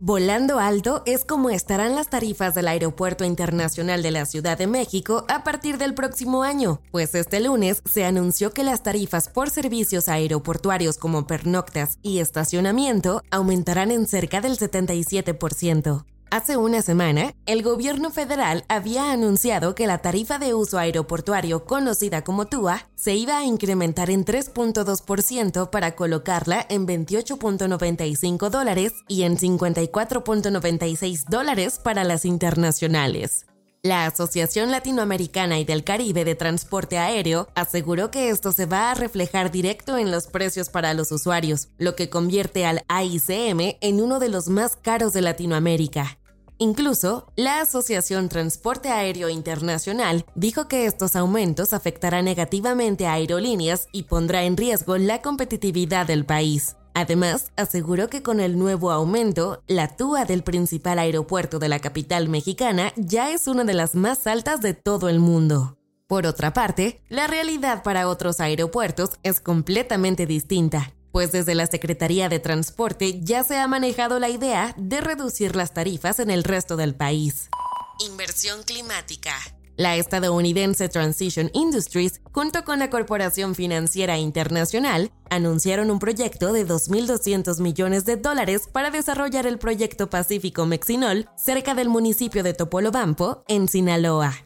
Volando alto es como estarán las tarifas del Aeropuerto Internacional de la Ciudad de México a partir del próximo año, pues este lunes se anunció que las tarifas por servicios aeroportuarios como pernoctas y estacionamiento aumentarán en cerca del 77%. Hace una semana, el gobierno federal había anunciado que la tarifa de uso aeroportuario conocida como TUA se iba a incrementar en 3.2% para colocarla en 28.95 dólares y en 54.96 dólares para las internacionales. La Asociación Latinoamericana y del Caribe de Transporte Aéreo aseguró que esto se va a reflejar directo en los precios para los usuarios, lo que convierte al AICM en uno de los más caros de Latinoamérica. Incluso, la Asociación Transporte Aéreo Internacional dijo que estos aumentos afectarán negativamente a aerolíneas y pondrá en riesgo la competitividad del país. Además, aseguró que con el nuevo aumento, la TUA del principal aeropuerto de la capital mexicana ya es una de las más altas de todo el mundo. Por otra parte, la realidad para otros aeropuertos es completamente distinta, pues desde la Secretaría de Transporte ya se ha manejado la idea de reducir las tarifas en el resto del país. Inversión climática. La estadounidense Transition Industries, junto con la Corporación Financiera Internacional, anunciaron un proyecto de 2.200 millones de dólares para desarrollar el proyecto Pacífico Mexinol cerca del municipio de Topolobampo, en Sinaloa.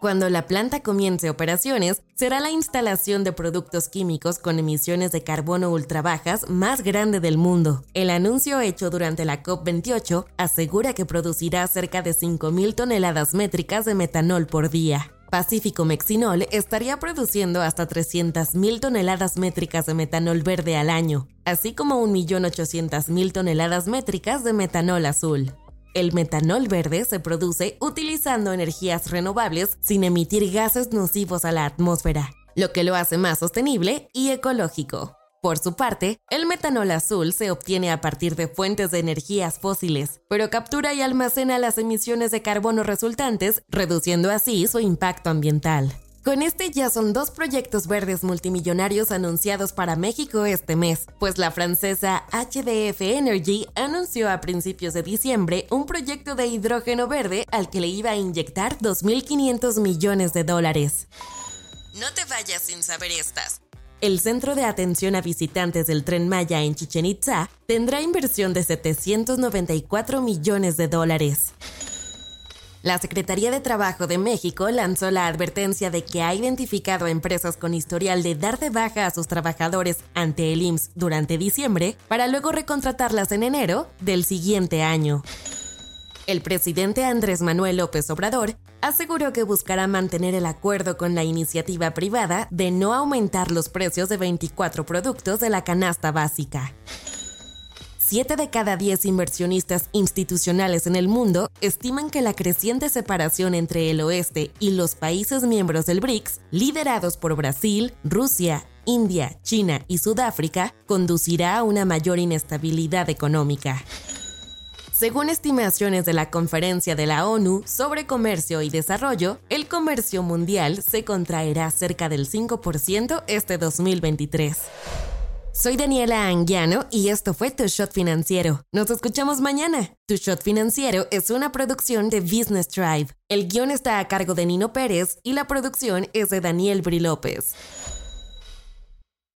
Cuando la planta comience operaciones, será la instalación de productos químicos con emisiones de carbono ultra bajas más grande del mundo. El anuncio hecho durante la COP28 asegura que producirá cerca de 5.000 toneladas métricas de metanol por día. Pacífico Mexinol estaría produciendo hasta 300.000 toneladas métricas de metanol verde al año, así como 1.800.000 toneladas métricas de metanol azul. El metanol verde se produce utilizando energías renovables sin emitir gases nocivos a la atmósfera, lo que lo hace más sostenible y ecológico. Por su parte, el metanol azul se obtiene a partir de fuentes de energías fósiles, pero captura y almacena las emisiones de carbono resultantes, reduciendo así su impacto ambiental. Con este ya son dos proyectos verdes multimillonarios anunciados para México este mes, pues la francesa HDF Energy anunció a principios de diciembre un proyecto de hidrógeno verde al que le iba a inyectar 2.500 millones de dólares. No te vayas sin saber estas. El Centro de Atención a Visitantes del Tren Maya en Chichen Itza tendrá inversión de 794 millones de dólares. La Secretaría de Trabajo de México lanzó la advertencia de que ha identificado a empresas con historial de dar de baja a sus trabajadores ante el IMSS durante diciembre para luego recontratarlas en enero del siguiente año. El presidente Andrés Manuel López Obrador aseguró que buscará mantener el acuerdo con la iniciativa privada de no aumentar los precios de 24 productos de la canasta básica. Siete de cada diez inversionistas institucionales en el mundo estiman que la creciente separación entre el oeste y los países miembros del BRICS, liderados por Brasil, Rusia, India, China y Sudáfrica, conducirá a una mayor inestabilidad económica. Según estimaciones de la Conferencia de la ONU sobre Comercio y Desarrollo, el comercio mundial se contraerá cerca del 5% este 2023. Soy Daniela Anguiano y esto fue Tu Shot Financiero. Nos escuchamos mañana. Tu Shot Financiero es una producción de Business Drive. El guion está a cargo de Nino Pérez y la producción es de Daniel Bri López.